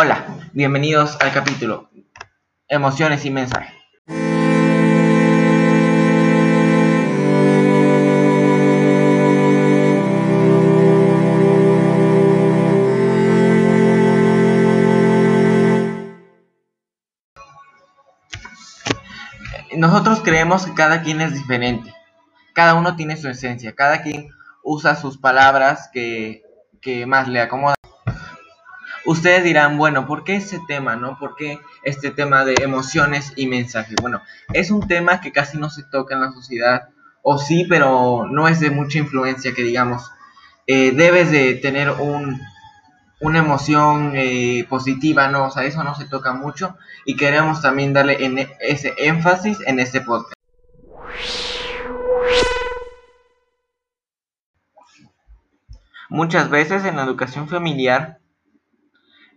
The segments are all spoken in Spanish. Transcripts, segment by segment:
Hola, bienvenidos al capítulo Emociones y mensaje. Nosotros creemos que cada quien es diferente, cada uno tiene su esencia, cada quien usa sus palabras que, que más le acomodan. Ustedes dirán, bueno, ¿por qué ese tema, no? ¿Por qué este tema de emociones y mensaje? Bueno, es un tema que casi no se toca en la sociedad, o sí, pero no es de mucha influencia, que digamos. Eh, debes de tener un, una emoción eh, positiva, ¿no? O sea, eso no se toca mucho y queremos también darle en ese énfasis en este podcast. Muchas veces en la educación familiar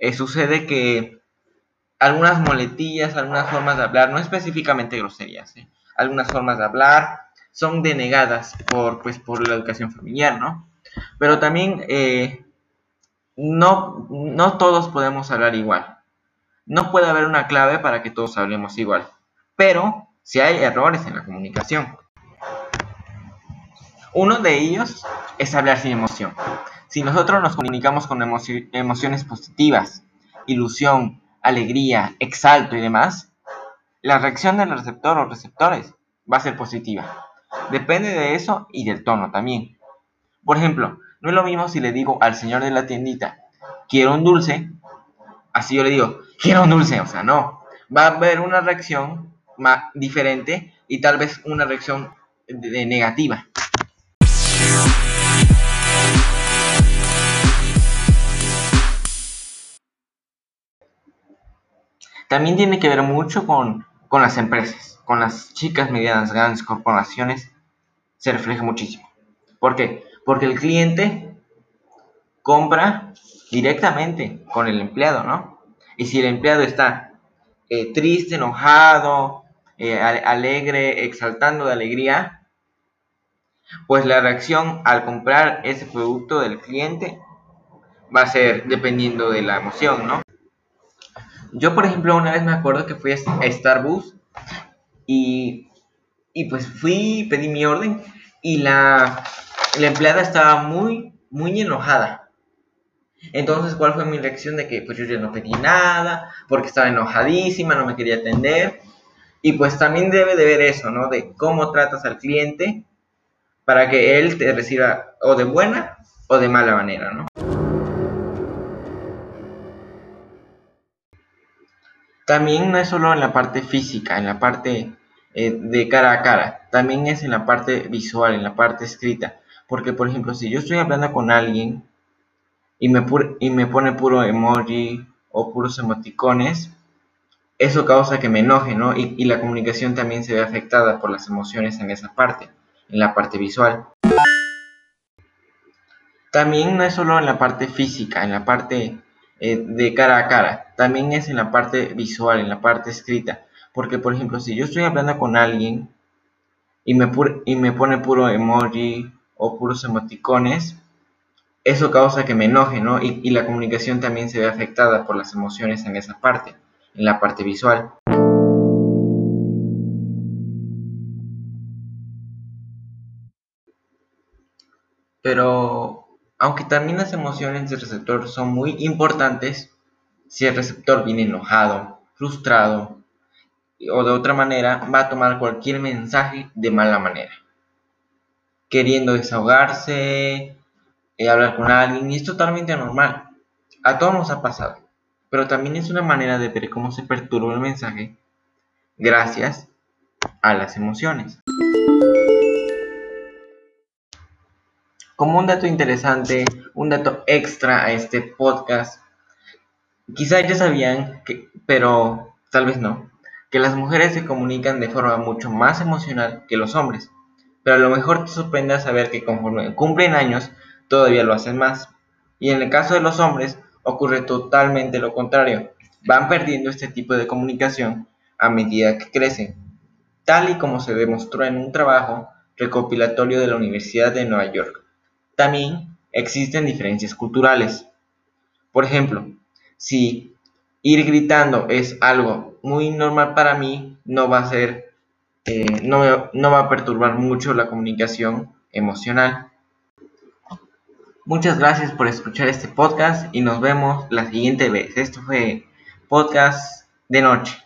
eh, sucede que algunas moletillas, algunas formas de hablar, no específicamente groserías, ¿eh? algunas formas de hablar son denegadas por, pues, por la educación familiar, ¿no? Pero también eh, no, no todos podemos hablar igual. No puede haber una clave para que todos hablemos igual. Pero si hay errores en la comunicación. Uno de ellos es hablar sin emoción. Si nosotros nos comunicamos con emociones positivas, ilusión, alegría, exalto y demás, la reacción del receptor o receptores va a ser positiva. Depende de eso y del tono también. Por ejemplo, no es lo mismo si le digo al señor de la tiendita, quiero un dulce, así yo le digo, quiero un dulce, o sea, no. Va a haber una reacción más diferente y tal vez una reacción negativa. También tiene que ver mucho con, las empresas, con las chicas, medianas, grandes corporaciones, se refleja muchísimo. ¿Por qué? Porque el cliente compra directamente con el empleado, ¿no? Y si el empleado está eh, triste, enojado, eh, alegre, exaltando de alegría, pues la reacción al comprar ese producto del cliente va a ser dependiendo de la emoción, ¿no? Yo, por ejemplo, una vez me acuerdo que fui a Starbucks y, y pues fui, pedí mi orden y la, la empleada estaba muy, muy enojada. Entonces, ¿cuál fue mi reacción? De que pues yo ya no pedí nada, porque estaba enojadísima, no me quería atender. Y pues también debe de ver eso, ¿no? De cómo tratas al cliente para que él te reciba o de buena o de mala manera, ¿no? También no es solo en la parte física, en la parte eh, de cara a cara, también es en la parte visual, en la parte escrita. Porque, por ejemplo, si yo estoy hablando con alguien y me, y me pone puro emoji o puros emoticones, eso causa que me enoje, ¿no? Y, y la comunicación también se ve afectada por las emociones en esa parte, en la parte visual. También no es solo en la parte física, en la parte eh, de cara a cara, también es en la parte visual, en la parte escrita. Porque, por ejemplo, si yo estoy hablando con alguien y me, y me pone puro emoji o puros emoticones, eso causa que me enoje, ¿no? Y, y la comunicación también se ve afectada por las emociones en esa parte, en la parte visual. Pero aunque también las emociones del receptor son muy importantes, si el receptor viene enojado, frustrado o de otra manera, va a tomar cualquier mensaje de mala manera. Queriendo desahogarse, eh, hablar con alguien, y es totalmente normal. A todos nos ha pasado. Pero también es una manera de ver cómo se perturba el mensaje gracias a las emociones. Como un dato interesante, un dato extra a este podcast, quizás ya sabían, pero tal vez no, que las mujeres se comunican de forma mucho más emocional que los hombres. Pero a lo mejor te sorprende saber que conforme cumplen años, todavía lo hacen más. Y en el caso de los hombres, ocurre totalmente lo contrario. Van perdiendo este tipo de comunicación a medida que crecen, tal y como se demostró en un trabajo recopilatorio de la Universidad de Nueva York. También existen diferencias culturales. Por ejemplo, si ir gritando es algo muy normal para mí, no va a ser, eh, no, no va a perturbar mucho la comunicación emocional. Muchas gracias por escuchar este podcast y nos vemos la siguiente vez. Esto fue podcast de noche.